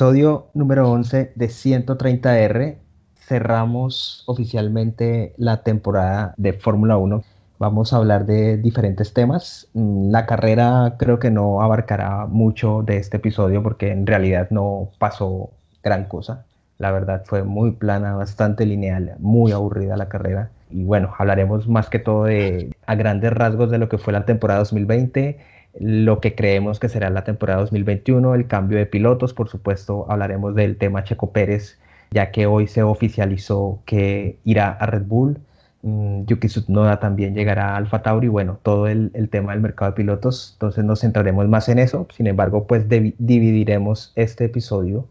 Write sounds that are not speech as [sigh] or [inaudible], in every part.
Episodio número 11 de 130R. Cerramos oficialmente la temporada de Fórmula 1. Vamos a hablar de diferentes temas. Mm, la carrera creo que no abarcará mucho de este episodio porque en realidad no pasó gran cosa. La verdad fue muy plana, bastante lineal, muy aburrida la carrera. Y bueno, hablaremos más que todo de a grandes rasgos de lo que fue la temporada 2020 lo que creemos que será la temporada 2021, el cambio de pilotos, por supuesto hablaremos del tema Checo Pérez, ya que hoy se oficializó que irá a Red Bull, mm, Yuki Tsunoda también llegará a Alfa Tauri, bueno, todo el, tema del mercado de pilotos, entonces nos centraremos más en eso, sin embargo, pues dividiremos este episodio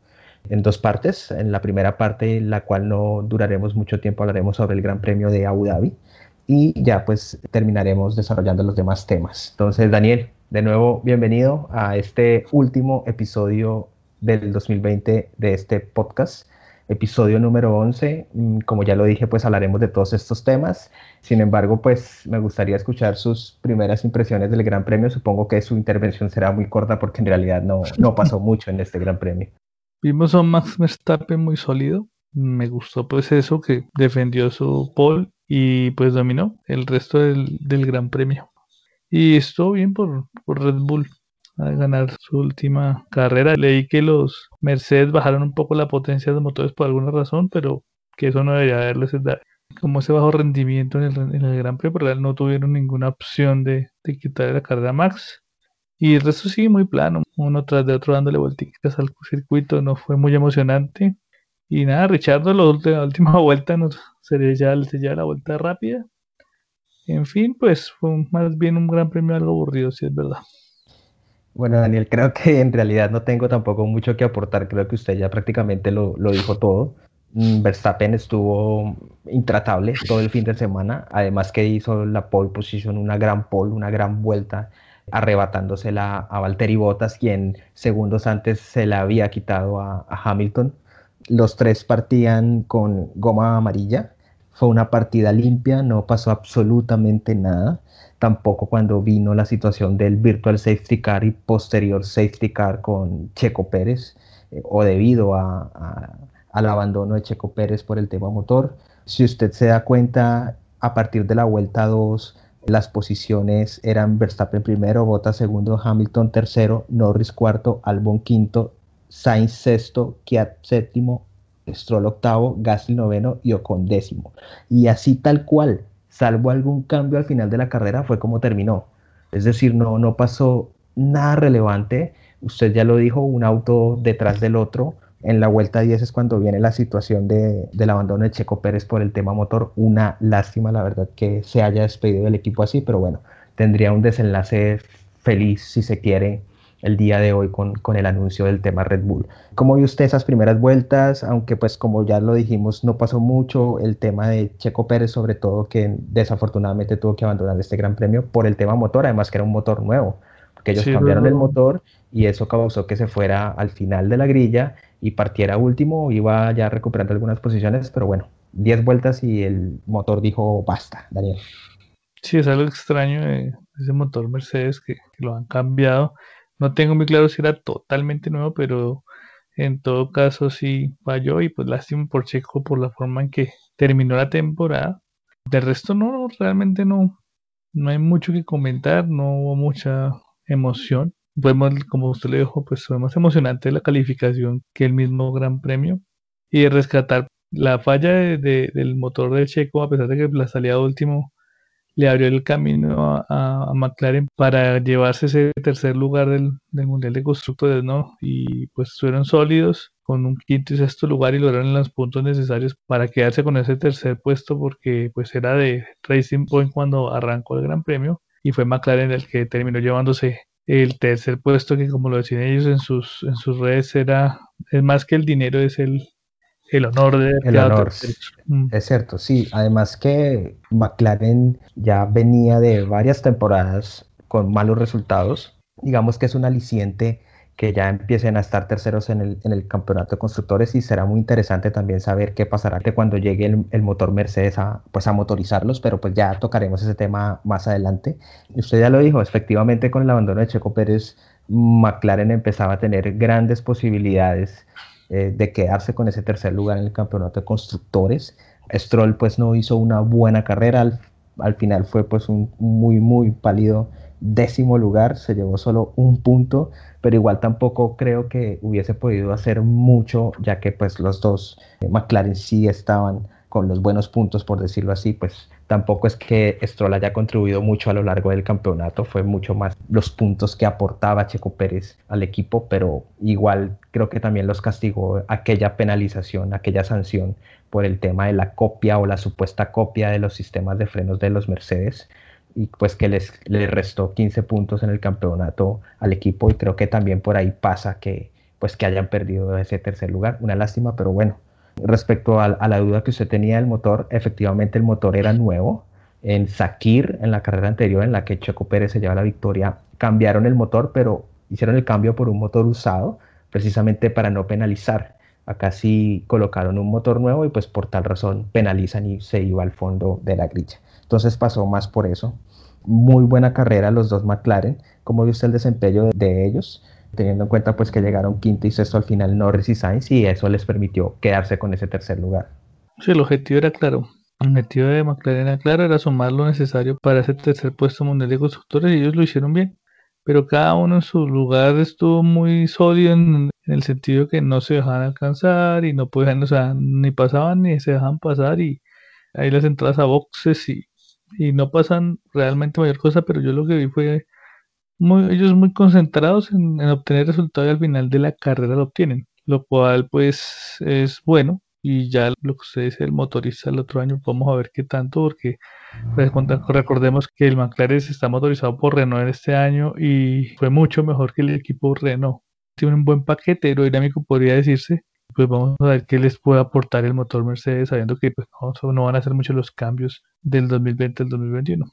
en dos partes, en la primera parte, la cual no duraremos mucho tiempo, hablaremos sobre el Gran Premio de Abu Dhabi, y ya pues terminaremos desarrollando los demás temas. Entonces, Daniel, de nuevo, bienvenido a este último episodio del 2020 de este podcast, episodio número 11. Mm, como ya lo dije, pues hablaremos de todos estos temas. Sin embargo, pues me gustaría escuchar sus primeras impresiones del Gran Premio. Supongo que su intervención será muy corta porque en realidad no, no pasó [laughs] mucho en este Gran Premio. Vimos a Max Verstappen muy sólido. Me gustó pues eso, que defendió su pole y pues dominó el resto del, del Gran Premio. Y estuvo bien por, Red Bull a ganar su última carrera. Leí que los Mercedes bajaron un poco la potencia de motores por alguna razón, pero que eso no debería haberles dado como ese bajo rendimiento en el, Gran Premio, pero no tuvieron ninguna opción de, de quitarle la carrera Max. Y el resto sigue muy plano, uno tras de otro dándole vueltas al circuito, no fue muy emocionante. Y nada, Richardo, la última, [laughs] vuelta nos sería ya la vuelta rápida en fin, pues fue más bien un gran premio algo aburrido, si es verdad. Bueno, Daniel, creo que en realidad no tengo tampoco mucho que aportar. Creo que usted ya prácticamente lo, lo dijo todo. Mm, Verstappen estuvo intratable todo el fin de semana, además que hizo la pole position, una gran pole, una gran vuelta, arrebatándosela a Valtteri Bottas, quien segundos antes se la había quitado a Hamilton. Los tres partían con goma amarilla, fue una partida limpia, no pasó absolutamente nada. Tampoco cuando vino la situación del virtual safety car y posterior safety car con Checo Pérez, eh, o debido al abandono de Checo Pérez por el tema motor. Si usted se da cuenta, a partir de la vuelta 2, las posiciones eran Verstappen primero, Bottas segundo, Hamilton tercero, Norris cuarto, Albon quinto, Sainz sexto, Kiat séptimo, Stroll octavo, Gasly noveno y Ocon décimo. Y así tal cual, salvo algún cambio al final de la carrera, fue como terminó. Es decir, no, no pasó nada relevante. Usted ya lo dijo, un auto detrás del otro. En la vuelta 10 es cuando viene la situación de, del abandono de Checo Pérez por el tema motor. Una lástima, la verdad, que se haya despedido del equipo así, pero bueno, tendría un desenlace feliz si se quiere el día de hoy con, con, el anuncio del tema Red Bull. ¿Cómo vio usted esas primeras vueltas? Aunque pues como ya lo dijimos, no pasó mucho el tema de Checo Pérez, sobre todo que desafortunadamente tuvo que abandonar este gran premio por el tema motor, además que era un motor nuevo, porque ellos cambiaron el motor y eso causó que se fuera al final de la grilla y partiera último, iba ya recuperando algunas posiciones, pero bueno, 10 vueltas y el motor dijo basta, Daniel. Sí, es algo extraño de ese motor Mercedes que, que lo han cambiado no tengo muy claro si era totalmente nuevo, pero en todo caso sí falló y pues lástima por Checo por la forma en que terminó la temporada. De resto no, realmente no, no hay mucho que comentar, no hubo mucha emoción. Podemos, como usted le dijo, pues fue más emocionante la calificación que el mismo Gran Premio. Y rescatar la falla del motor del Checo, a pesar de que la salida último le abrió el camino a, McLaren para llevarse ese tercer lugar del, Mundial de Constructores, ¿no? Y pues fueron sólidos con un quinto y sexto lugar y lograron los puntos necesarios para quedarse con ese tercer puesto porque pues era de Racing Point cuando arrancó el Gran Premio y fue McLaren el que terminó llevándose el tercer puesto que como lo decían ellos en sus en sus redes era es más que el dinero es el el honor de el honor. Mm. Es cierto, sí. Además que McLaren ya venía de varias temporadas con malos resultados. Digamos que es un aliciente que ya empiecen a estar terceros en el, en el campeonato de constructores y será muy interesante también saber qué pasará cuando llegue el, el, motor Mercedes a, pues a motorizarlos, pero pues ya tocaremos ese tema más adelante. Usted ya lo dijo, efectivamente con el abandono de Checo Pérez McLaren empezaba a tener grandes posibilidades eh, de quedarse con ese tercer lugar en el campeonato de constructores. Stroll pues no hizo una buena carrera, al, al final fue pues un muy muy pálido décimo lugar, se llevó solo un punto, pero igual tampoco creo que hubiese podido hacer mucho, ya que pues los dos eh, McLaren sí estaban con los buenos puntos, por decirlo así, pues tampoco es que Stroll haya contribuido mucho a lo largo del campeonato, fue mucho más los puntos que aportaba Checo Pérez al equipo, pero igual creo que también los castigó aquella penalización, aquella sanción por el tema de la copia o la supuesta copia de los sistemas de frenos de los Mercedes y pues que les, restó 15 puntos en el campeonato al equipo y creo que también por ahí pasa que pues que hayan perdido ese tercer lugar, una lástima, pero bueno, respecto a, la duda que usted tenía del motor, efectivamente el motor era nuevo. En Sakir, en la carrera anterior en la que Checo Pérez se lleva la victoria, cambiaron el motor, pero hicieron el cambio por un motor usado, precisamente para no penalizar. Acá sí colocaron un motor nuevo y pues por tal razón penalizan y se iba al fondo de la grilla. Entonces pasó más por eso. Muy buena carrera los dos McLaren. ¿Cómo vio usted el desempeño de ellos? Teniendo en cuenta pues que llegaron quinto y sexto al final Norris y Sainz y eso les permitió quedarse con ese tercer lugar. Sí, el objetivo era claro. El objetivo de McLaren era claro, era sumar lo necesario para ese tercer puesto mundial de constructores y ellos lo hicieron bien. Pero cada uno en su lugar estuvo muy sólido en, el sentido que no se dejaban alcanzar y no podían, o sea, ni pasaban ni se dejaban pasar y ahí las entradas a boxes y, y no pasan realmente mayor cosa, pero yo lo que vi fue ellos muy concentrados en, obtener resultado y al final de la carrera lo obtienen, lo cual pues es bueno. Y ya lo que usted dice el motorista el otro año vamos a ver qué tanto porque pues, recordemos que el McLaren está motorizado por Renault este año y fue mucho mejor que el equipo Renault. Tiene un buen paquete aerodinámico podría decirse. Pues vamos a ver qué les puede aportar el motor Mercedes sabiendo que pues, no, no van a hacer mucho los cambios del 2020 al 2021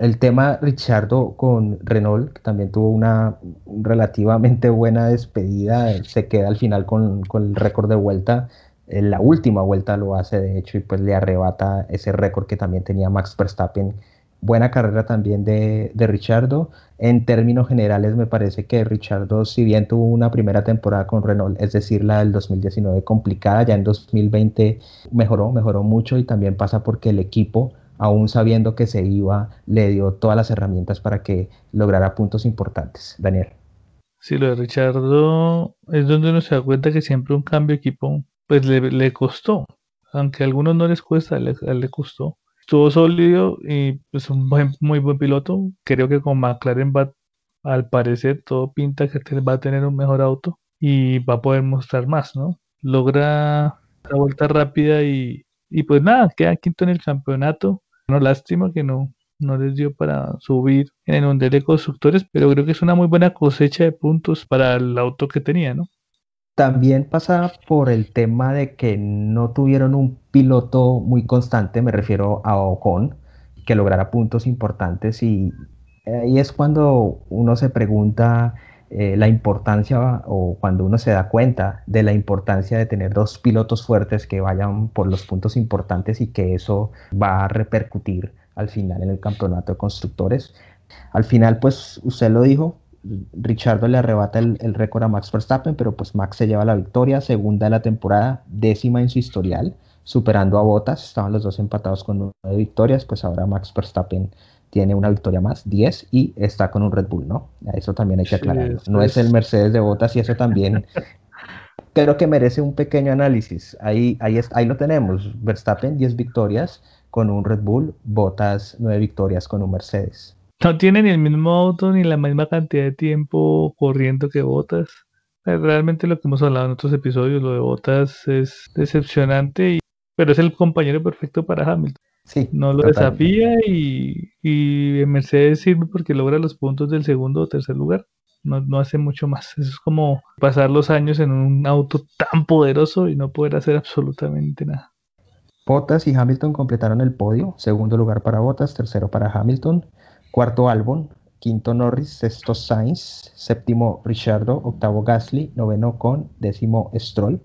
el tema Richardo con Renault, que también tuvo una relativamente buena despedida, se queda al final con, el récord de vuelta. En la última vuelta lo hace, de hecho, y pues le arrebata ese récord que también tenía Max Verstappen. Buena carrera también de, de Richardo. En términos generales, me parece que Richardo, si bien tuvo una primera temporada con Renault, es decir, la del 2019 complicada, ya en 2020 mejoró, mejoró mucho y también pasa porque el equipo aún sabiendo que se iba, le dio todas las herramientas para que lograra puntos importantes. Daniel. Sí, lo de Richardo es donde uno se da cuenta que siempre un cambio de equipo pues le, costó. Aunque a algunos no les cuesta, le, le costó. Estuvo sólido y pues un muy buen piloto. Creo que con McLaren va, al parecer, todo pinta que va a tener un mejor auto y va a poder mostrar más, ¿no? Logra la vuelta rápida y, y pues nada, queda quinto en el campeonato. No, lástima que no, no les dio para subir en el Mundial de Constructores, pero creo que es una muy buena cosecha de puntos para el auto que tenía, ¿no? También pasa por el tema de que no tuvieron un piloto muy constante, me refiero a Ocon, que lograra puntos importantes y ahí es cuando uno se pregunta eh, la importancia o cuando uno se da cuenta de la importancia de tener dos pilotos fuertes que vayan por los puntos importantes y que eso va a repercutir al final en el campeonato de constructores. Al final, pues usted lo dijo, Richardo le arrebata el, el récord a Max Verstappen, pero pues Max se lleva la victoria, segunda de la temporada, décima en su historial, superando a Bottas, estaban los dos empatados con nueve victorias, pues ahora Max Verstappen tiene una victoria más, 10, y está con un Red Bull, ¿no? Eso también hay que aclararlo. no es el Mercedes de Botas y eso también [laughs] creo que merece un pequeño análisis. Ahí, ahí, ahí lo tenemos. Verstappen, 10 victorias con un Red Bull, Botas, 9 victorias con un Mercedes. No tiene ni el mismo auto ni la misma cantidad de tiempo corriendo que Botas. Realmente lo que hemos hablado en otros episodios, lo de Botas es decepcionante, y, pero es el compañero perfecto para Hamilton no lo desafía y, y Mercedes sirve porque logra los puntos del segundo o tercer lugar. No, no, hace mucho más. Eso es como pasar los años en un auto tan poderoso y no poder hacer absolutamente nada. Bottas y Hamilton completaron el podio. Segundo lugar para Bottas, tercero para Hamilton, cuarto Albon, quinto Norris, sexto Sainz, séptimo Richardo, octavo Gasly, noveno Con, décimo Stroll.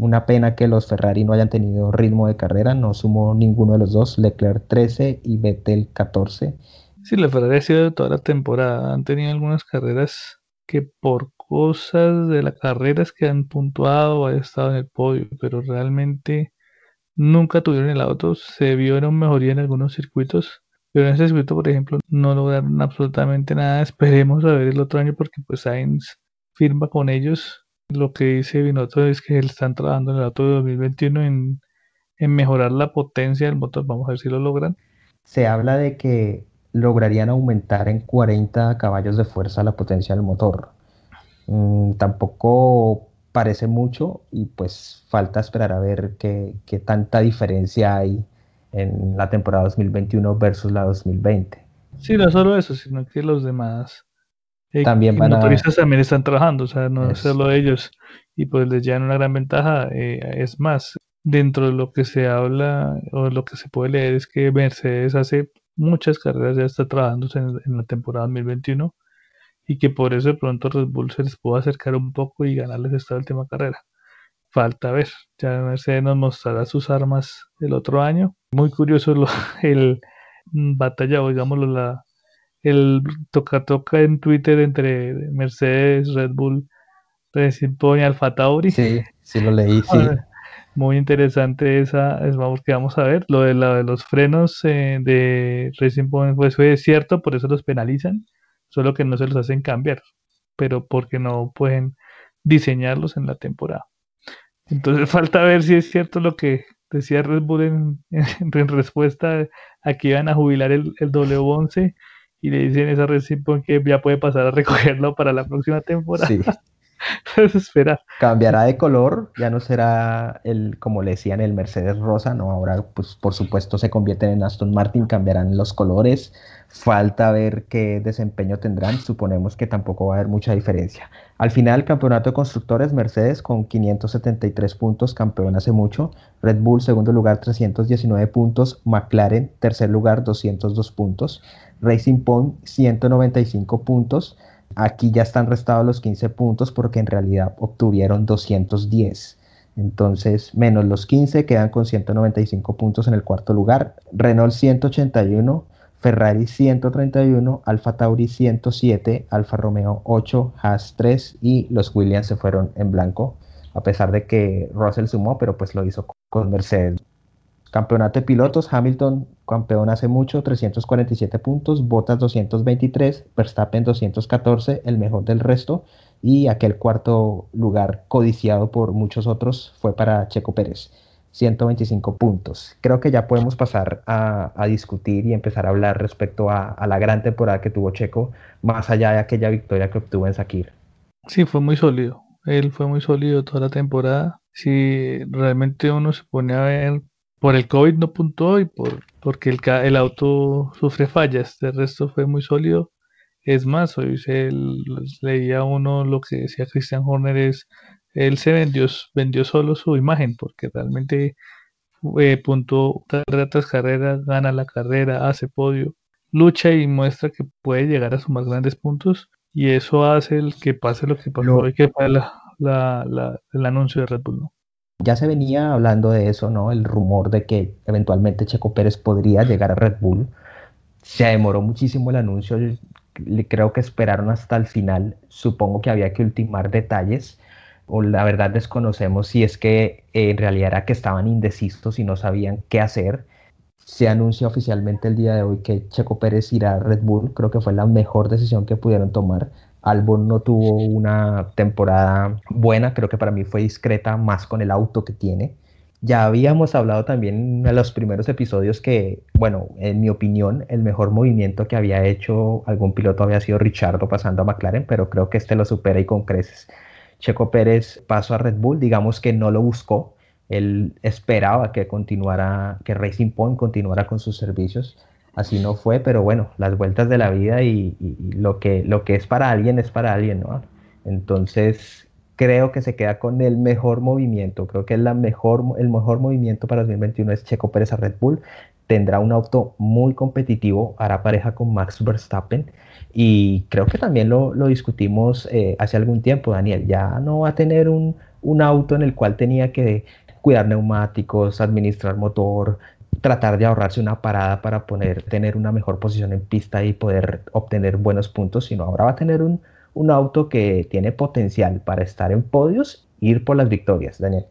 Una pena que los Ferrari no hayan tenido ritmo de carrera, no sumó ninguno de los dos, Leclerc 13 y Vettel 14. Sí, la Ferrari ha sido de toda la temporada, han tenido algunas carreras que por cosas de la carrera es que han puntuado han estado en el podio, pero realmente nunca tuvieron el auto. Se una mejoría en algunos circuitos, pero en ese circuito, por ejemplo, no lograron absolutamente nada. Esperemos a ver el otro año porque pues Sainz firma con ellos. Lo que dice Binotto es que están trabajando en el auto de 2021 en, en mejorar la potencia del motor. Vamos a ver si lo logran. Se habla de que lograrían aumentar en 40 caballos de fuerza la potencia del motor. Mm, tampoco parece mucho y pues falta esperar a ver qué, tanta diferencia hay en la temporada 2021 versus la 2020. Sí, no solo eso, sino que los demás eh, también van motoristas también están trabajando, o sea, no es solo ellos y pues les llevan una gran ventaja. Eh, es más, dentro de lo que se habla o lo que se puede leer es que Mercedes hace muchas carreras ya está trabajando en, la temporada 2021 y que por eso de pronto Red Bull se les puede acercar un poco y ganarles esta última carrera. Falta ver, ya Mercedes nos mostrará sus armas el otro año. Muy curioso lo, [laughs] el batalla, o digámoslo, la, el toca-toca en Twitter entre Mercedes, Red Bull, Racing Point y Alfa Tauri. Sí, sí lo leí, [laughs] sí. Muy interesante esa, es, vamos que vamos a ver. Lo de, la, de los frenos eh, de Racing Point pues fue cierto, por eso los penalizan, solo que no se los hacen cambiar, pero porque no pueden diseñarlos en la temporada. Entonces [laughs] falta ver si es cierto lo que decía Red Bull en, [laughs] respuesta a que iban a jubilar el, el W11 y le dicen esa Racing Point que ya puede pasar a [laughs] recogerlo para la próxima temporada. Sí. [laughs] esperar. Cambiará de color, ya no será el, como le decían, el Mercedes rosa, no, ahora pues por supuesto se convierten en Aston Martin, cambiarán los colores, falta ver qué desempeño tendrán, suponemos que tampoco va a haber mucha diferencia. Al final, campeonato de constructores, Mercedes con 573 puntos, campeón hace mucho, Red Bull segundo lugar 319 puntos, McLaren tercer lugar 202 puntos, Racing Point 195 puntos, Aquí ya están restados los 15 puntos porque en realidad obtuvieron 210. Entonces, menos los 15 quedan con 195 puntos en el cuarto lugar. Renault 181, Ferrari 131, Alfa Tauri 107, Alfa Romeo 8, Haas 3 y los Williams se fueron en blanco, a pesar de que Russell sumó, pero pues lo hizo con Mercedes. Campeonato de pilotos, Hamilton campeón hace mucho, 347 puntos, Bottas 223, Verstappen 214, el mejor del resto, y aquel cuarto lugar codiciado por muchos otros fue para Checo Pérez, 125 puntos. Creo que ya podemos pasar a, discutir y empezar a hablar respecto a, a, la gran temporada que tuvo Checo, más allá de aquella victoria que obtuvo en Sakir. Sí, fue muy sólido. Él fue muy sólido toda la temporada. Si realmente uno se pone a ver por el COVID no puntuó y por, porque el, el auto sufre fallas. De resto fue muy sólido. Es más, hoy se leía uno lo que decía Christian Horner es él se vendió, vendió solo su imagen porque realmente eh, puntuó carrera tras carrera, gana la carrera, hace podio, lucha y muestra que puede llegar a sumar grandes puntos y eso hace el que pase lo que pasó hoy, que fue la, la, el anuncio de Red Bull. ¿no? Ya se venía hablando de eso, ¿no? El rumor de que eventualmente Checo Pérez podría llegar a Red Bull. Se demoró muchísimo el anuncio, creo que esperaron hasta el final. Supongo que había que ultimar detalles, o la verdad desconocemos si es que en realidad era que estaban indecisos y no sabían qué hacer. Se anuncia oficialmente el día de hoy que Checo Pérez irá a Red Bull. Creo que fue la mejor decisión que pudieron tomar Albon no tuvo una temporada buena, creo que para mí fue discreta más con el auto que tiene. Ya habíamos hablado también en los primeros episodios que, bueno, en mi opinión, el mejor movimiento que había hecho algún piloto había sido Richardo pasando a McLaren, pero creo que este lo supera y con creces. Checo Pérez pasó a Red Bull, digamos que no lo buscó, él esperaba que continuara, que Racing Point continuara con sus servicios así no fue, pero bueno, las vueltas de la vida y, lo, que, lo que es para alguien es para alguien, ¿no? Entonces, creo que se queda con el mejor movimiento, creo que la mejor, el mejor movimiento para 2021 es Checo Pérez a Red Bull, tendrá un auto muy competitivo, hará pareja con Max Verstappen. Y creo que también lo, discutimos eh, hace algún tiempo, Daniel, ya no va a tener un, un auto en el cual tenía que cuidar neumáticos, administrar motor, tratar de ahorrarse una parada para poder tener una mejor posición en pista y poder obtener buenos puntos, sino ahora va a tener un, un auto que tiene potencial para estar en podios e ir por las victorias, Daniel.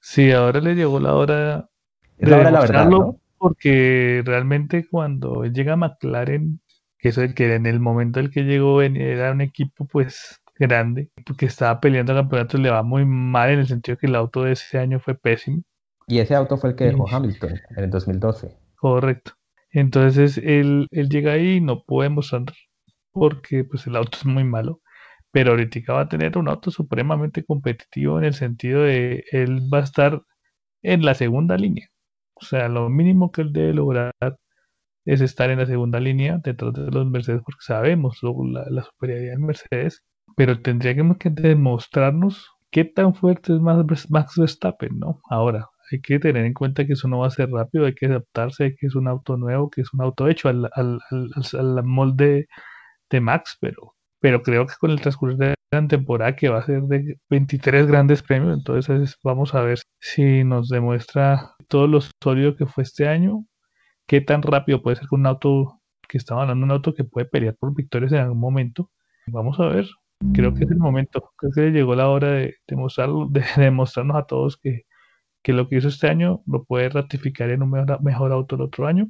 Sí, ahora le llegó la hora es la hora la verdad, ¿no? Porque realmente cuando llega McLaren, que eso que en el momento en el que llegó era un equipo pues grande, porque estaba peleando campeonatos, le va muy mal en el sentido que el auto de ese año fue pésimo. Y ese auto fue el que dejó Hamilton en el 2012. Correcto. Entonces él, él llega ahí y no puede mostrar porque pues el auto es muy malo. Pero ahorita va a tener un auto supremamente competitivo en el sentido de él va a estar en la segunda línea. O sea, lo mínimo que él debe lograr es estar en la segunda línea detrás de los Mercedes porque sabemos la, superioridad de Mercedes, pero tendríamos que demostrarnos qué tan fuerte es Max Verstappen, ¿no? Ahora, hay que tener en cuenta que eso no va a ser rápido, hay que adaptarse, que es un auto nuevo, que es un auto hecho al, al, al, molde de Max, pero, pero creo que con el transcurso de la temporada que va a ser de 23 grandes premios, entonces vamos a ver si nos demuestra todo lo sólido que fue este año, qué tan rápido puede ser con un auto que estaba hablando, un auto que puede pelear por victorias en algún momento. Vamos a ver, creo que es el momento, creo que llegó la hora de, demostrarlo, de demostrarnos a todos que, que lo que hizo este año lo puede ratificar en un mejor, auto el otro año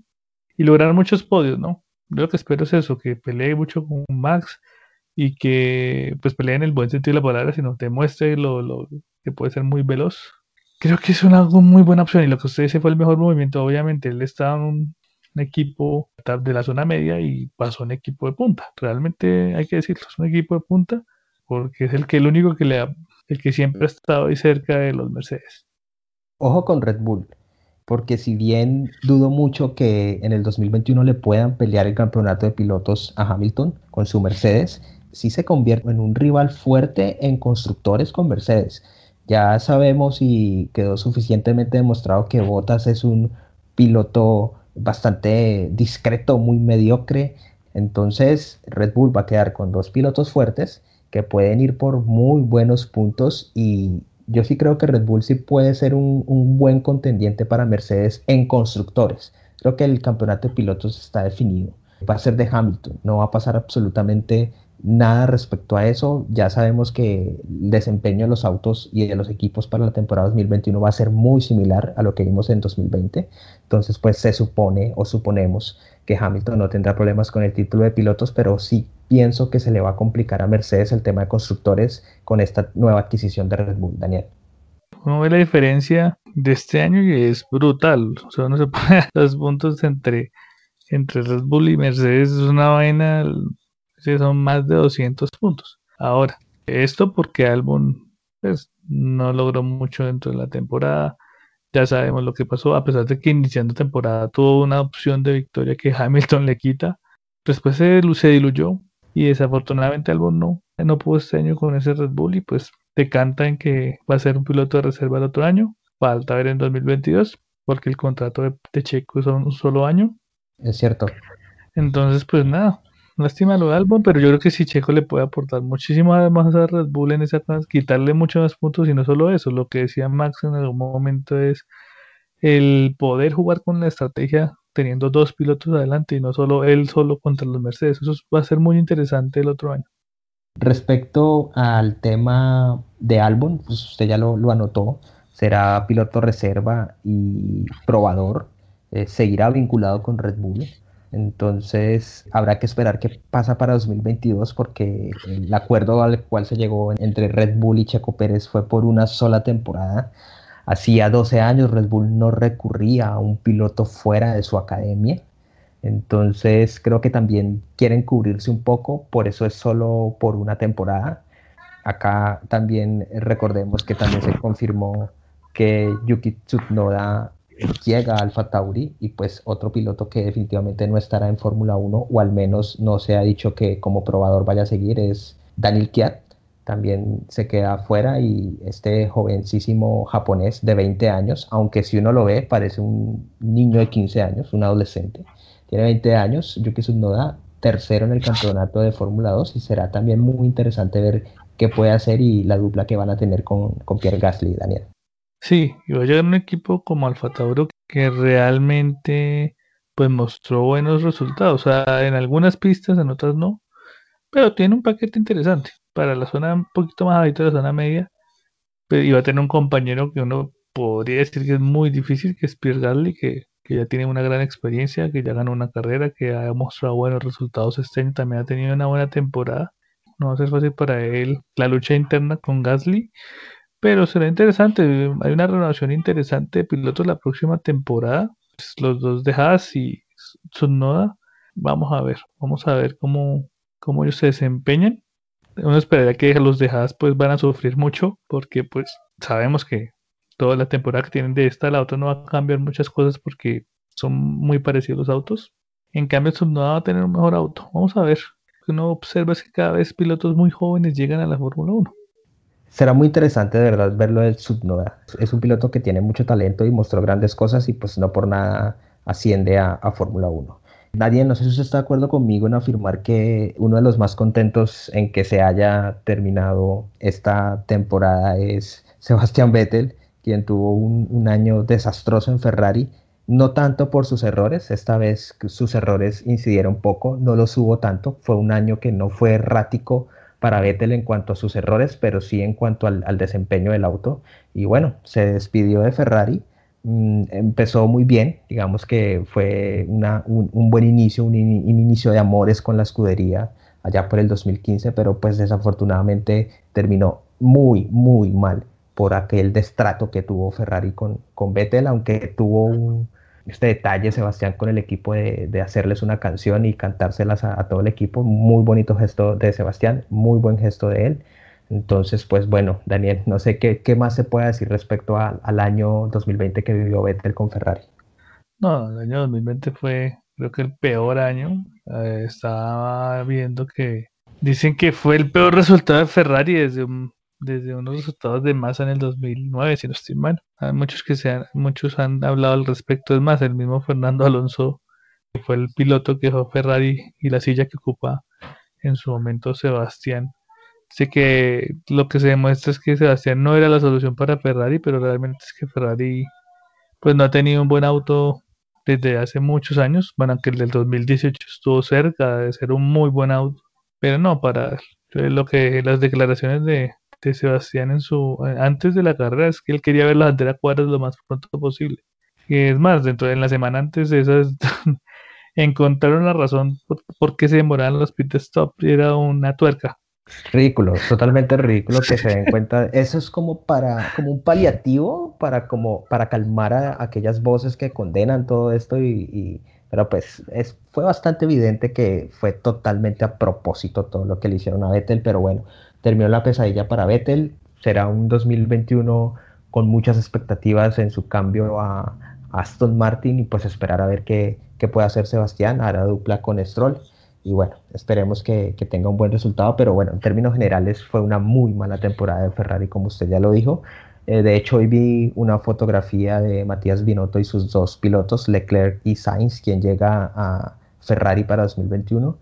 y lograr muchos podios, ¿no? Yo lo que espero es eso, que pelee mucho con Max y que pues pelee en el buen sentido de la palabra, sino demuestre lo, lo que puede ser muy veloz. Creo que es una muy buena opción y lo que usted dice fue el mejor movimiento. Obviamente él estaba en un, equipo de la zona media y pasó a un equipo de punta. Realmente hay que decirlo, es un equipo de punta porque es el que el único que le el que siempre ha estado ahí cerca de los Mercedes. Ojo con Red Bull, porque si bien dudo mucho que en el 2021 le puedan pelear el campeonato de pilotos a Hamilton con su Mercedes, sí se convierte en un rival fuerte en constructores con Mercedes. Ya sabemos y quedó suficientemente demostrado que Bottas es un piloto bastante discreto, muy mediocre. Entonces Red Bull va a quedar con dos pilotos fuertes que pueden ir por muy buenos puntos y yo sí creo que Red Bull sí puede ser un, buen contendiente para Mercedes en constructores. Creo que el campeonato de pilotos está definido. Va a ser de Hamilton, no va a pasar absolutamente nada respecto a eso. Ya sabemos que el desempeño de los autos y de los equipos para la temporada 2021 va a ser muy similar a lo que vimos en 2020. Entonces, pues se supone o suponemos que Hamilton no tendrá problemas con el título de pilotos, pero sí pienso que se le va a complicar a Mercedes el tema de constructores con esta nueva adquisición de Red Bull, Daniel. Uno ve la diferencia de este año y es brutal. O sea, no se [laughs] pone los puntos entre, entre Red Bull y Mercedes. Es una vaina, son más de 200 puntos. Ahora, esto porque Albon pues, no logró mucho dentro de la temporada. Ya sabemos lo que pasó, a pesar de que iniciando temporada tuvo una opción de victoria que [laughs] Hamilton le quita. Después se, se diluyó y desafortunadamente Albon no, no pudo este año con ese Red Bull y pues decanta en que va a ser un piloto de reserva el otro año. Falta ver en 2022 porque el contrato de, Checo es un solo año. Es cierto. Entonces, pues nada, lástima lo de Albon, pero yo creo que si Checo le puede aportar muchísimo más a Red Bull en esa quitarle muchos más puntos y no solo eso, lo que decía Max en algún momento es el poder jugar con la estrategia teniendo dos pilotos adelante y no solo él solo contra los Mercedes. Eso va a ser muy interesante el otro año. Respecto al tema de Albon, pues usted ya lo, anotó, será piloto reserva y probador, eh, seguirá vinculado con Red Bull. Entonces habrá que esperar qué pasa para 2022 porque el acuerdo al cual se llegó entre Red Bull y Checo Pérez fue por una sola temporada. Hacía 12 años Red Bull no recurría a un piloto fuera de su academia. Entonces creo que también quieren cubrirse un poco, por eso es solo por una temporada. Acá también recordemos que también se confirmó que Yuki Tsunoda llega Alfa Tauri y pues otro piloto que definitivamente no estará en Fórmula 1 o al menos no se ha dicho que como probador vaya a seguir es Daniel Kiat también se queda fuera y este jovencísimo japonés de 20 años, aunque si uno lo ve parece un niño de 15 años, un adolescente, tiene 20 años, Yuki Tsunoda, tercero en el campeonato de Fórmula 2 y será también muy interesante ver qué puede hacer y la dupla que van a tener con, con Pierre Gasly Daniel. Sí, va a llegar un equipo como Alfa Tauro que realmente pues mostró buenos resultados, o sea, en algunas pistas, en otras no, pero tiene un paquete interesante para la zona un poquito más de la zona media. Pero iba a tener un compañero que uno podría decir que es muy difícil, que es Pierre Gasly, que, que ya tiene una gran experiencia, que ya ganó una carrera, que ha mostrado buenos resultados este año, también ha tenido una buena temporada. No va a ser fácil para él la lucha interna con Gasly, pero será interesante. Hay una renovación interesante de pilotos la próxima temporada. Pues, los dos de y Tsunoda. Vamos a ver, vamos a ver cómo, cómo ellos se desempeñan. Uno esperaría que los de pues van a sufrir mucho porque pues sabemos que toda la temporada que tienen de esta a la otra no va a cambiar muchas cosas porque son muy parecidos los autos. En cambio, Tsunoda va a tener un mejor auto. Vamos a ver. Uno observa que cada vez pilotos muy jóvenes llegan a la Fórmula 1. Será muy interesante de verdad verlo del Tsunoda. Es un piloto que tiene mucho talento y mostró grandes cosas y pues no por nada asciende a, a Fórmula 1. Nadie, no sé si usted está de acuerdo conmigo en afirmar que uno de los más contentos en que se haya terminado esta temporada es Sebastián Vettel, quien tuvo un, año desastroso en Ferrari, no tanto por sus errores, esta vez sus errores incidieron poco, no los hubo tanto, fue un año que no fue errático para Vettel en cuanto a sus errores, pero sí en cuanto al, desempeño del auto. Y bueno, se despidió de Ferrari, mm, empezó muy bien, digamos que fue un, buen inicio, un, inicio de amores con la escudería allá por el 2015, pero pues desafortunadamente terminó muy, muy mal por aquel destrato que tuvo Ferrari con, con Vettel, aunque tuvo un, este detalle, Sebastián, con el equipo de, de hacerles una canción y cantárselas a, todo el equipo. Muy bonito gesto de Sebastián, muy buen gesto de él. Entonces, pues bueno, Daniel, no sé qué, qué más se puede decir respecto al año 2020 que vivió Vettel con Ferrari. No, el año 2020 fue, creo que el peor año. Eh, estaba viendo que dicen que fue el peor resultado de Ferrari desde un desde unos resultados de Massa en el 2009, si no estoy mal. Hay muchos que se han, muchos han hablado al respecto. Es más, el mismo Fernando Alonso, que fue el piloto que dejó Ferrari y la silla que ocupa en su momento Sebastián. Sé que lo que se demuestra es que Sebastián no era la solución para Ferrari, pero realmente es que Ferrari pues no ha tenido un buen auto desde hace muchos años. Bueno, aunque el del 2018 estuvo cerca de ser un muy buen auto, pero no para lo que las declaraciones de, de Sebastián en su eh, antes de la carrera es que él quería ver la bandera cuadras lo más pronto posible. Y es más, dentro de la semana antes de esas [laughs] encontraron la razón por, qué se demoraban los pit stop y era una tuerca. Ridículo, totalmente ridículo que se [laughs] den cuenta. Eso es como para, como un paliativo para como para calmar a aquellas voces que condenan todo esto y, pero pues es, fue bastante evidente que fue totalmente a propósito todo lo que le hicieron a Vettel, pero bueno, terminó la pesadilla para Vettel. Será un 2021 con muchas expectativas en su cambio a Aston Martin y pues esperar a ver qué, qué puede hacer Sebastián, hará dupla con Stroll. Y bueno, esperemos que, que, tenga un buen resultado, pero bueno, en términos generales fue una muy mala temporada de Ferrari, como usted ya lo dijo. Eh, de hecho, hoy vi una fotografía de Matías Binotto y sus dos pilotos, Leclerc y Sainz, quien llega a Ferrari para 2021.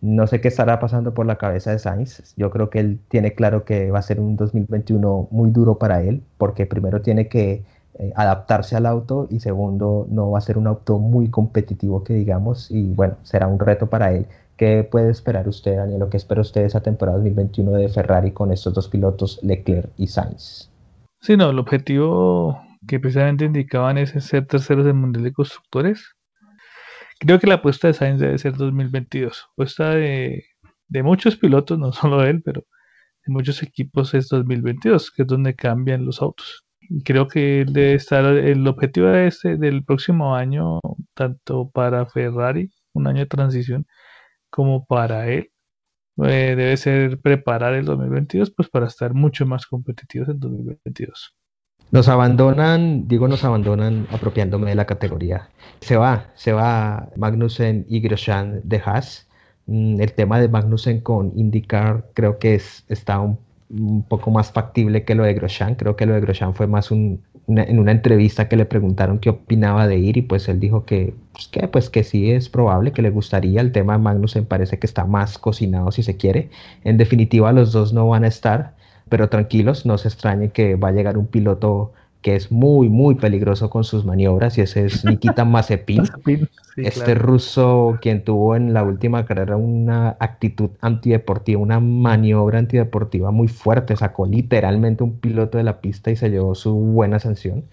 No sé qué estará pasando por la cabeza de Sainz. Yo creo que él tiene claro que va a ser un 2021 muy duro para él, porque primero tiene que eh, adaptarse al auto y segundo no va a ser un auto muy competitivo que digamos y bueno, será un reto para él. ¿Qué puede esperar usted, Daniel? ¿Lo que espera usted esa temporada 2021 de Ferrari con estos dos pilotos, Leclerc y Sainz? Sí, no, el objetivo que precisamente indicaban es ser terceros del Mundial de Constructores Creo que la apuesta de Sainz debe ser 2022. Apuesta de, de muchos pilotos, no [laughs] solo él, pero de muchos equipos es 2022, que es donde cambian los autos. Y creo que debe estar el objetivo de este, del próximo año, tanto para Ferrari, un año de transición, como para él, eh, debe ser preparar el 2022 pues para estar mucho más competitivos en 2022. Nos abandonan, digo nos abandonan apropiándome de la categoría. Se va, se va Magnussen y Grosjean de Haas. Mm, el tema de Magnussen con IndyCar creo que es, está un, poco más factible que lo de Grosjean. Creo que lo de Grosjean fue más un, en una entrevista que le preguntaron qué opinaba de ir y pues él dijo que, pues que, pues que sí es probable que le gustaría. El tema de Magnussen parece que está más cocinado si se quiere. En definitiva los dos no van a estar pero tranquilos, no se extrañe que va a llegar un piloto que es muy, muy peligroso con sus maniobras, y ese es [laughs] Nikita Mazepin. este ruso, quien tuvo en la última carrera una actitud antideportiva, una maniobra antideportiva muy fuerte, sacó literalmente un piloto de la pista y se llevó su buena sanción.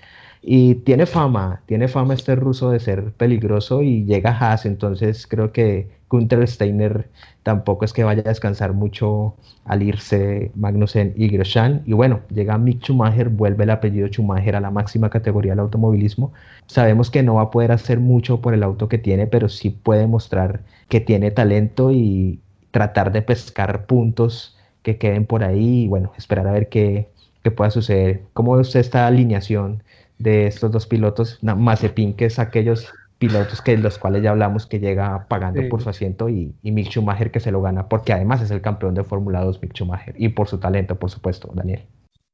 Y tiene fama, tiene fama este ruso de ser peligroso y llega Haas, entonces creo que Gunther Steiner tampoco es que vaya a descansar mucho al irse Magnussen y Grosjean. Y bueno, llega Mick Schumacher, vuelve el apellido Schumacher a la máxima categoría del automovilismo. Sabemos que no va a poder hacer mucho por el auto que tiene, pero sí puede mostrar que tiene talento y tratar de pescar puntos que queden por ahí y bueno, esperar a ver qué, qué pueda suceder. ¿Cómo ve usted esta alineación de estos dos pilotos, Mazepin, que es aquellos pilotos que los cuales ya hablamos que llega pagando por su asiento y, y, Mick Schumacher que se lo gana porque además es el campeón de Fórmula 2 Mick Schumacher y por su talento por supuesto Daniel.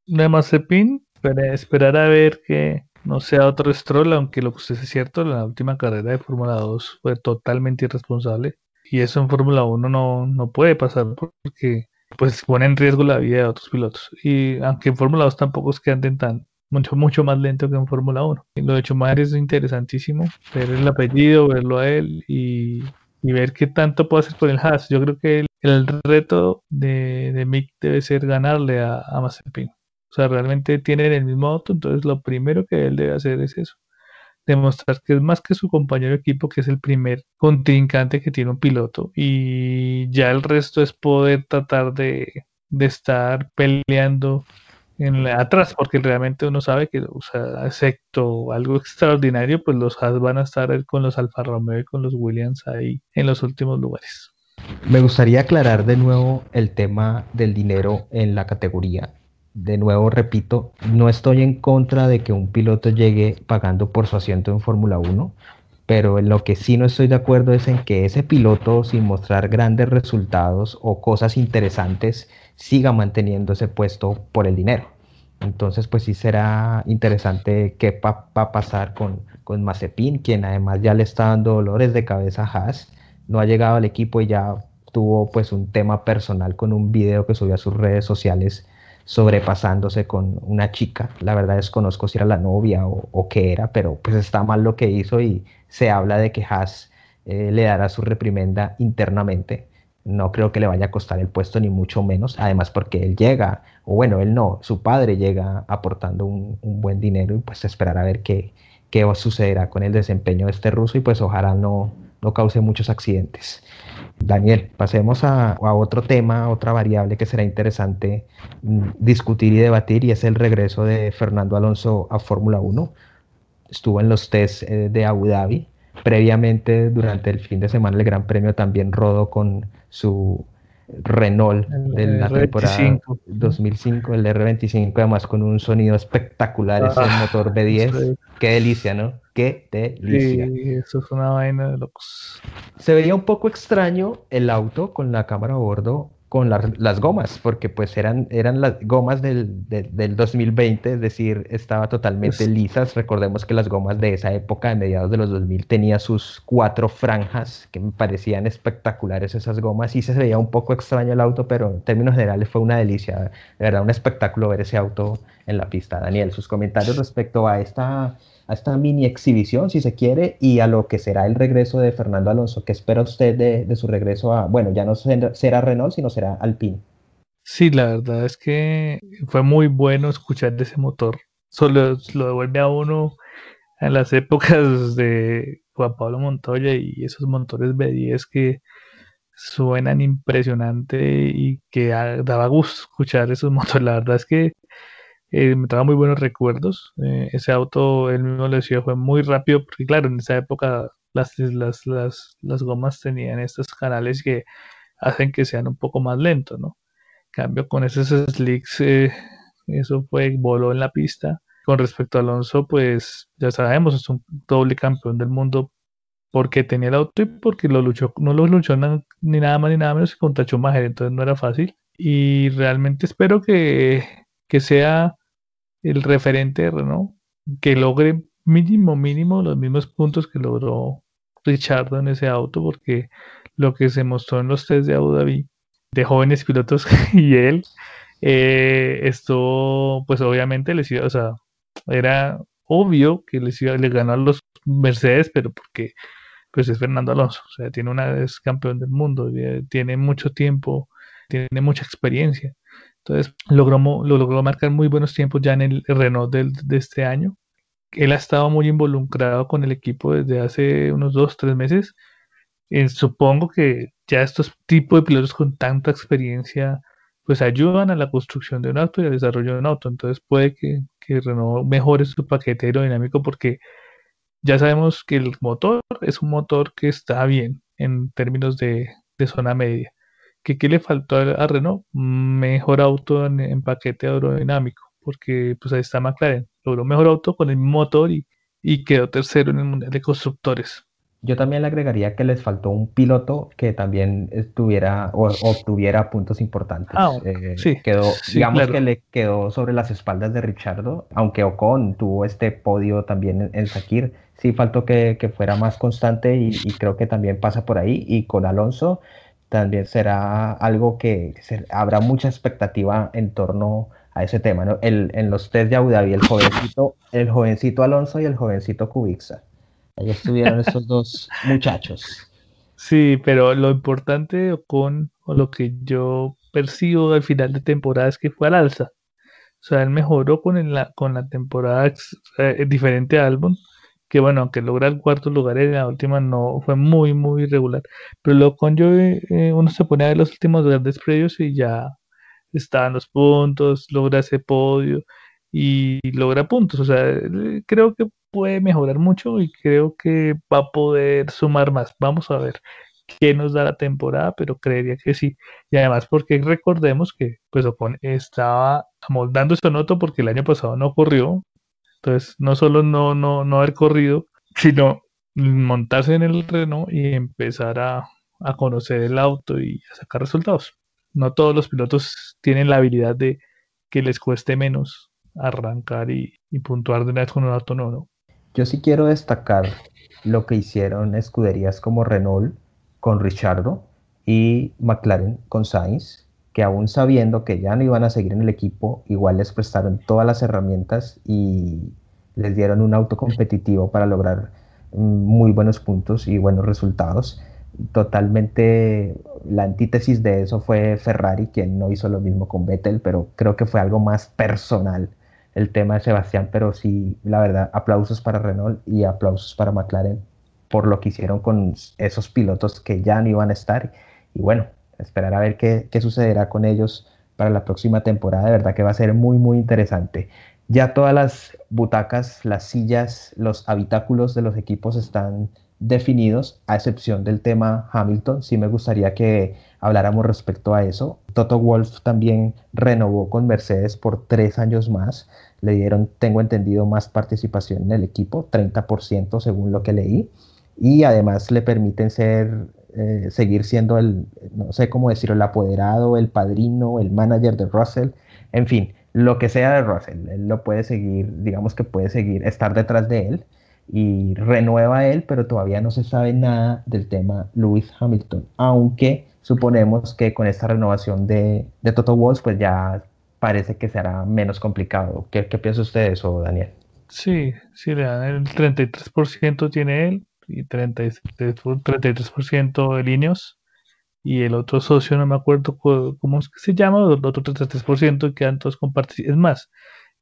De Mazepin esperar a ver que no sea otro Stroll aunque lo que usted es cierto la última carrera de Fórmula 2 fue totalmente irresponsable y eso en Fórmula 1 no, no puede pasar porque pues pone en riesgo la vida de otros pilotos y aunque en Fórmula 2 tampoco es que anden tan mucho, mucho más lento que en Fórmula 1. Lo de Schumacher es interesantísimo, ver el apellido, verlo a él y, ver qué tanto puede hacer por el Haas. Yo creo que el, reto de, de, Mick debe ser ganarle a, a Mazepin. O sea, realmente tienen el mismo auto, entonces lo primero que él debe hacer es eso. Demostrar que es más que su compañero de equipo, que es el primer contrincante que tiene un piloto. Y ya el resto es poder tratar de, de estar peleando en atrás, porque realmente uno sabe que, o sea, excepto algo extraordinario, pues los Haas van a estar con los Alfa Romeo y con los Williams ahí en los últimos lugares. Me gustaría aclarar de nuevo el tema del dinero en la categoría. De nuevo, repito, no estoy en contra de que un piloto llegue pagando por su asiento en Fórmula 1, pero en lo que sí no estoy de acuerdo es en que ese piloto, sin mostrar grandes resultados o cosas interesantes, siga manteniendo ese puesto por el dinero. Entonces, pues sí será interesante qué va a pasar con, con Mazepin, quien además ya le está dando dolores de cabeza a Haas. No ha llegado al equipo y ya tuvo pues un tema personal con un video que subió a sus redes sociales sobrepasándose con una chica. La verdad desconozco si era la novia o, qué era, pero pues está mal lo que hizo y se habla de que Haas eh, le dará su reprimenda internamente no creo que le vaya a costar el puesto ni mucho menos, además porque él llega, o bueno, él no, su padre llega aportando un, buen dinero y pues esperar a ver qué, qué sucederá con el desempeño de este ruso y pues ojalá no, no cause muchos accidentes. Daniel, pasemos a, a, otro tema, otra variable que será interesante mm, discutir y debatir y es el regreso de Fernando Alonso a Fórmula 1. Estuvo en los test eh, de Abu Dhabi. Previamente, durante el fin de semana, el Gran Premio también rodó con su Renault de la temporada 2005, el R25, además con un sonido espectacular, ese ah, motor B10. Qué delicia, ¿no? Qué delicia. Sí, eso es una vaina de locos. Se veía un poco extraño el auto con la cámara a bordo con las gomas, porque pues eran, eran las gomas del, del, 2020, es decir, estaba totalmente lisas. Recordemos que las gomas de esa época, de mediados de los 2000, tenía sus cuatro franjas que me parecían espectaculares esas gomas y se veía un poco extraño el auto, pero en términos generales fue una delicia, de verdad, un espectáculo ver ese auto en la pista. Daniel, sus comentarios respecto a esta a esta mini exhibición, si se quiere, y a lo que será el regreso de Fernando Alonso. ¿Qué espera usted de, su regreso a, bueno, ya no será Renault, sino será Alpine? Sí, la verdad es que fue muy bueno escuchar ese motor. Solo lo devuelve a uno en las épocas de Juan Pablo Montoya y esos motores B10 que suenan impresionante y que daba gusto escuchar esos motores. La verdad es que eh, me trajo muy buenos recuerdos. Eh, ese auto, él mismo lo decía, fue muy rápido, porque claro, en esa época las, las, las, las gomas tenían estos canales que hacen que sean un poco más lentos, ¿no? En cambio, con esos slicks, eh, eso fue, voló en la pista. Con respecto a Alonso, pues ya sabemos, es un doble campeón del mundo porque tenía el auto y porque lo luchó, no lo luchó ni nada más ni nada menos que contra Schumacher, entonces no era fácil. Y realmente espero que, que sea el referente Renault que logre mínimo, mínimo los mismos puntos que logró Richard en ese auto, porque lo que se mostró en los test de Abu Dhabi de jóvenes pilotos [laughs] y él, eh, esto, pues obviamente les iba, o sea, era obvio que les iba, le ganó a los Mercedes, pero porque pues es Fernando Alonso, o sea, tiene una es campeón del mundo, eh, tiene mucho tiempo, tiene mucha experiencia. Entonces logró, lo logró marcar muy buenos tiempos ya en el Renault de este año. Él ha estado muy involucrado con el equipo desde hace unos dos, tres meses. Eh, supongo que ya estos tipos de pilotos con tanta experiencia pues ayudan a la construcción de un auto y al desarrollo de un auto. Entonces puede que, que Renault mejore su paquete aerodinámico porque ya sabemos que el motor es un motor que está bien en términos de, zona media. ¿Qué, ¿Qué, le faltó a, Renault? Mejor auto en, paquete aerodinámico, porque pues ahí está McLaren. Logró mejor auto con el motor y, y quedó tercero en el Mundial de Constructores. Yo también le agregaría que les faltó un piloto que también estuviera o obtuviera puntos importantes. Ah, eh, sí, quedó, digamos que le quedó sobre las espaldas de Richardo, aunque Ocon tuvo este podio también en, Sakir, sí faltó que, fuera más constante y, creo que también pasa por ahí. Y con Alonso también será algo que habrá mucha expectativa en torno a ese tema. ¿no? El, en los test de Abu Dhabi, el jovencito, el jovencito Alonso y el jovencito Kubica Ahí estuvieron estos dos muchachos. Sí, pero lo importante con o lo que yo percibo al final de temporada es que fue al alza. O sea, él mejoró con, la, con la temporada eh, diferente a Albon, que bueno, aunque logra el cuarto lugar en la última, no fue muy, muy irregular. Pero lo con yo, eh, uno se pone a ver los últimos grandes predios y ya están los puntos, logra ese podio y logra puntos. O sea, creo que puede mejorar mucho y creo que va a poder sumar más. Vamos a ver qué nos da la temporada, pero creería que sí. Y además porque recordemos que pues Ocon estaba amoldando su noto porque el año pasado no corrió. Entonces, no solo no, no, no haber corrido, sino montarse en el Renault y empezar a, a conocer el auto y a sacar resultados. No todos los pilotos tienen la habilidad de que les cueste menos arrancar y, puntuar de una vez con un auto nuevo. Yo sí quiero destacar lo que hicieron escuderías como Renault con Richardo y McLaren con Sainz, que aún sabiendo que ya no iban a seguir en el equipo, igual les prestaron todas las herramientas y les dieron un auto competitivo para lograr mm, muy buenos puntos y buenos resultados. Totalmente la antítesis de eso fue Ferrari, quien no hizo lo mismo con Vettel, pero creo que fue algo más personal el tema de Sebastián, pero sí, la verdad, aplausos para Renault y aplausos para McLaren por lo que hicieron con esos pilotos que ya no iban a estar. Y bueno, esperar a ver qué, qué sucederá con ellos para la próxima temporada. De verdad que va a ser muy, muy interesante. Ya todas las butacas, las sillas, los habitáculos de los equipos están definidos, a excepción del tema Hamilton. Sí me gustaría que habláramos respecto a eso. Toto Wolf también renovó con Mercedes por tres años más. Le dieron, tengo entendido, más participación en el equipo, 30% según lo que leí. Y además le permiten ser, eh, seguir siendo el, no sé cómo decirlo, el apoderado, el padrino, el manager de Russell. En fin, lo que sea de Russell, él lo puede seguir, digamos que puede seguir, estar detrás de él y renueva él, pero todavía no se sabe nada del tema Lewis Hamilton, aunque suponemos que con esta renovación de, de Toto Wolff, pues ya parece que será menos complicado. ¿Qué, qué piensa usted de eso, Daniel? Sí, sí, le el 33% tiene él y 33% de líneas y el otro socio, no me acuerdo cómo es que se llama, el otro 33% quedan todos compartidos. Es más,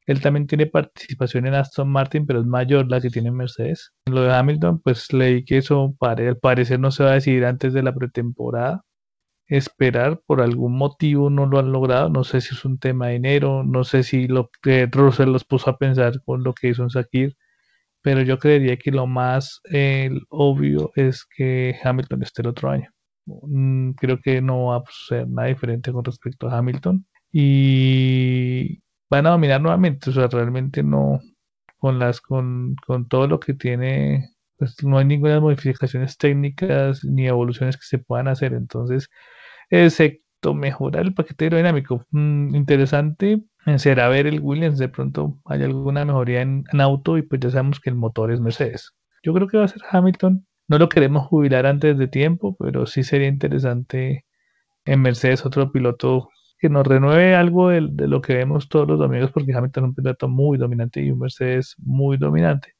él también tiene participación en Aston Martin, pero es mayor la que tiene Mercedes. En lo de Hamilton, pues leí que eso al parecer no se va a decidir antes de la pretemporada. Esperar por algún motivo no lo han logrado. No sé si es un tema de dinero, no sé si lo que Russell los puso a pensar con lo que hizo en Sakir, pero yo creería que lo más eh, obvio es que Hamilton esté el otro año. Mm, creo que no va a ser nada diferente con respecto a Hamilton. Y van a dominar nuevamente. O sea, realmente no, con las, con, con todo lo que tiene, pues no hay ninguna modificaciones técnicas ni evoluciones que se puedan hacer. Entonces, excepto mejorar el paquete aerodinámico, mm, interesante será ver el Williams. De pronto hay alguna mejoría en, en, auto y pues ya sabemos que el motor es Mercedes. Yo creo que va a ser Hamilton. No lo queremos jubilar antes de tiempo, pero sí sería interesante en Mercedes otro piloto que nos renueve algo de, lo que vemos todos los domingos, porque Hamilton es un piloto muy dominante y un Mercedes muy dominante.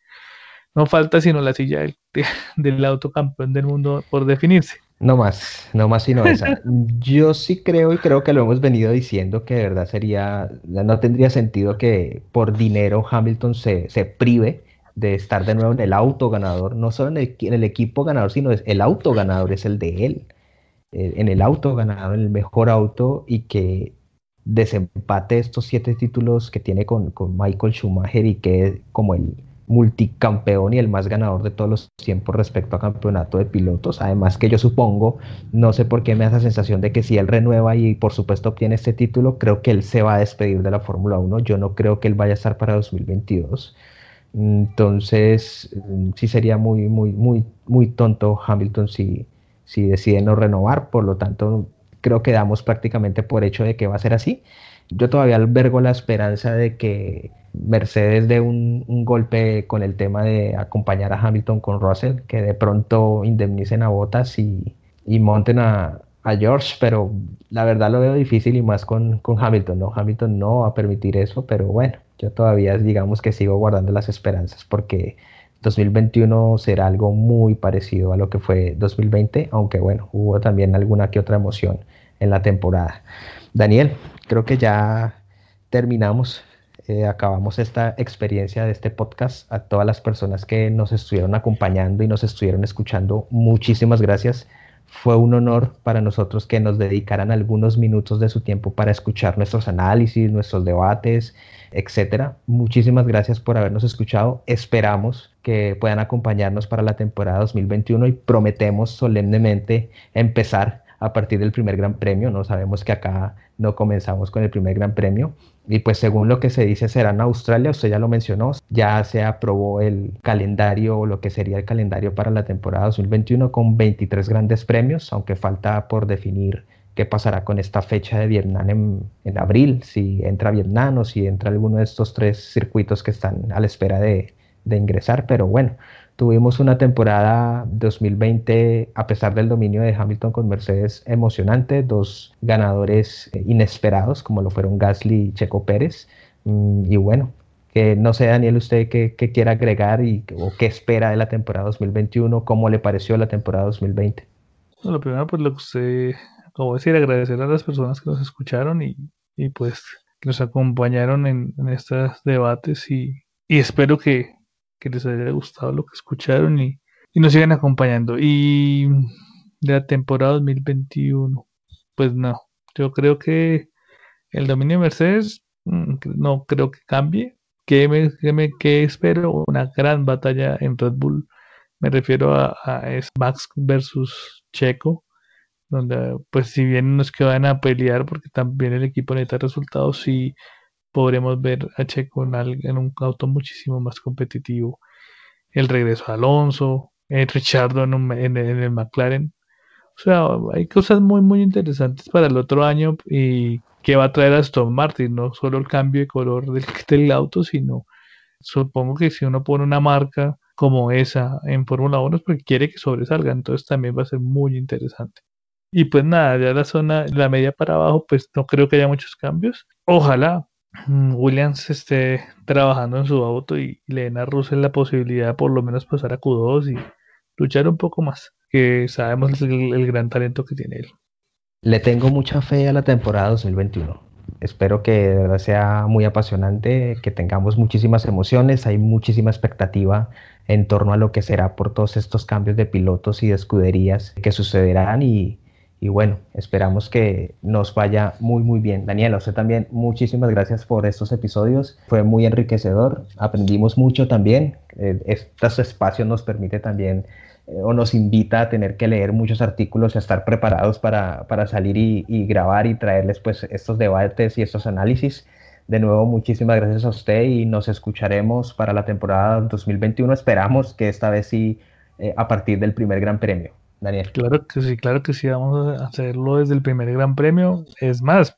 No falta sino la silla del, [laughs] del autocampeón del mundo por definirse. No más, no más sino esa. [laughs] Yo sí creo y creo que lo hemos venido diciendo que de verdad sería, no tendría sentido que por dinero Hamilton se, se prive de estar de nuevo en el auto ganador, no solo en el, equipo ganador, sino el auto ganador es el de él. Eh, en el auto ganador, en el mejor auto y que desempate estos siete títulos que tiene con, con Michael Schumacher y que como el multicampeón y el más ganador de todos los tiempos respecto a campeonato de pilotos. Además que yo supongo, no sé por qué me da esa sensación de que si él renueva y por supuesto obtiene este título, creo que él se va a despedir de la Fórmula 1. Yo no creo que él vaya a estar para 2022. Entonces, sí sería muy, muy, muy, muy tonto Hamilton si, si decide no renovar. Por lo tanto, creo que damos prácticamente por hecho de que va a ser así. Yo todavía albergo la esperanza de que Mercedes dé un, golpe con el tema de acompañar a Hamilton con Russell, que de pronto indemnicen a Bottas y, monten a, George, pero la verdad lo veo difícil y más con, con, Hamilton, ¿no? Hamilton no va a permitir eso, pero bueno, yo todavía digamos que sigo guardando las esperanzas porque 2021 será algo muy parecido a lo que fue 2020, aunque bueno, hubo también alguna que otra emoción en la temporada. Daniel, creo que ya terminamos eh, acabamos esta experiencia de este podcast. A todas las personas que nos estuvieron acompañando y nos estuvieron escuchando, muchísimas gracias. Fue un honor para nosotros que nos dedicaran algunos minutos de su tiempo para escuchar nuestros análisis, nuestros debates, etcétera. Muchísimas gracias por habernos escuchado. Esperamos que puedan acompañarnos para la temporada 2021 y prometemos solemnemente empezar a partir del primer Gran Premio. No sabemos que acá no comenzamos con el primer Gran Premio. Y pues según lo que se dice será en Australia, usted ya lo mencionó, ya se aprobó el calendario o lo que sería el calendario para la temporada 2021 con 23 grandes premios, aunque falta por definir qué pasará con esta fecha de Vietnam en, abril, si entra Vietnam o si entra alguno de estos tres circuitos que están a la espera de ingresar. Pero bueno, Tuvimos una temporada 2020, a pesar del dominio de Hamilton con Mercedes, emocionante, dos ganadores eh, inesperados, como lo fueron Gasly y Checo Pérez. Mm, y bueno, que no sé, Daniel, usted qué, qué quiere agregar y, o qué espera de la temporada 2021, cómo le pareció la temporada 2020. lo primero, pues lo que usted de decir, agradecer a las personas que nos escucharon y, y pues que nos acompañaron en, en estos debates y, y espero que que les haya gustado lo que escucharon y, nos sigan acompañando. Y de la temporada 2021, pues no, yo creo que el dominio de Mercedes mm, no creo que cambie. ¿Qué, me, espero? Una gran batalla en Red Bull. Me refiero a, a Max versus Checo, donde pues si bien nos quedan a pelear porque también el equipo necesita resultados, y podremos ver a Checo en, un auto muchísimo más competitivo. El regreso a Alonso, el Richardo en, el McLaren. O sea, hay cosas muy, muy interesantes para el otro año y que va a traer a Aston Martin, no solo el cambio de color del, [laughs] del auto, sino supongo que si uno pone una marca como esa en Fórmula 1 es porque quiere que sobresalga, entonces también va a ser muy interesante. Y pues nada, ya la zona, la media para abajo, pues no creo que haya muchos cambios. Ojalá, Williams esté trabajando en su auto y, le den a Russell la posibilidad de por lo menos pasar a Q2 y luchar un poco más, que sabemos el, gran talento que tiene él. Le tengo mucha fe a la temporada 2021. Espero que de verdad sea muy apasionante, que tengamos muchísimas emociones, hay muchísima expectativa en torno a lo que será por todos estos cambios de pilotos y de escuderías que sucederán y, y bueno, esperamos que nos vaya muy muy bien. Daniela, usted también muchísimas gracias por estos episodios. Fue muy enriquecedor, aprendimos mucho también. Eh, estos espacios nos permite también eh, o nos invita a tener que leer muchos artículos y a estar preparados para, para salir y, y, grabar y traerles pues estos debates y estos análisis. De nuevo, muchísimas gracias a usted y nos escucharemos para la temporada 2021. Esperamos que esta vez sí eh, a partir del primer Gran Premio. Daniel. Claro que sí, claro que sí, vamos a hacerlo desde el primer Gran Premio. Es más,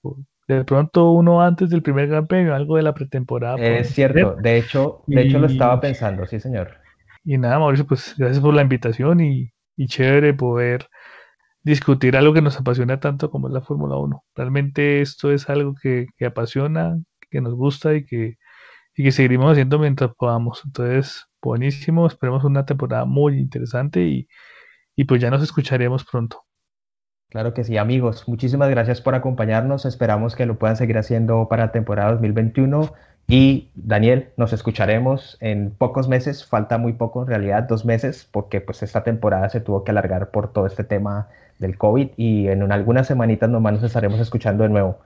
de pronto uno antes del primer Gran Premio, algo de la pretemporada. Es cierto, de hecho, de hecho lo estaba pensando, sí señor. Y nada, Mauricio, pues gracias por la invitación y, y chévere poder discutir algo que nos apasiona tanto como es la Fórmula 1. Realmente esto es algo que, apasiona, que nos gusta y que, y que seguiremos haciendo mientras podamos. Entonces, buenísimo, esperemos una temporada muy interesante y, y pues ya nos escucharemos pronto. Claro que sí, amigos. Muchísimas gracias por acompañarnos. Esperamos que lo puedan seguir haciendo para temporada 2021. Y Daniel, nos escucharemos en pocos meses, falta muy poco, en realidad dos meses, porque pues esta temporada se tuvo que alargar por todo este tema del COVID y en algunas semanitas nomás nos estaremos escuchando de nuevo.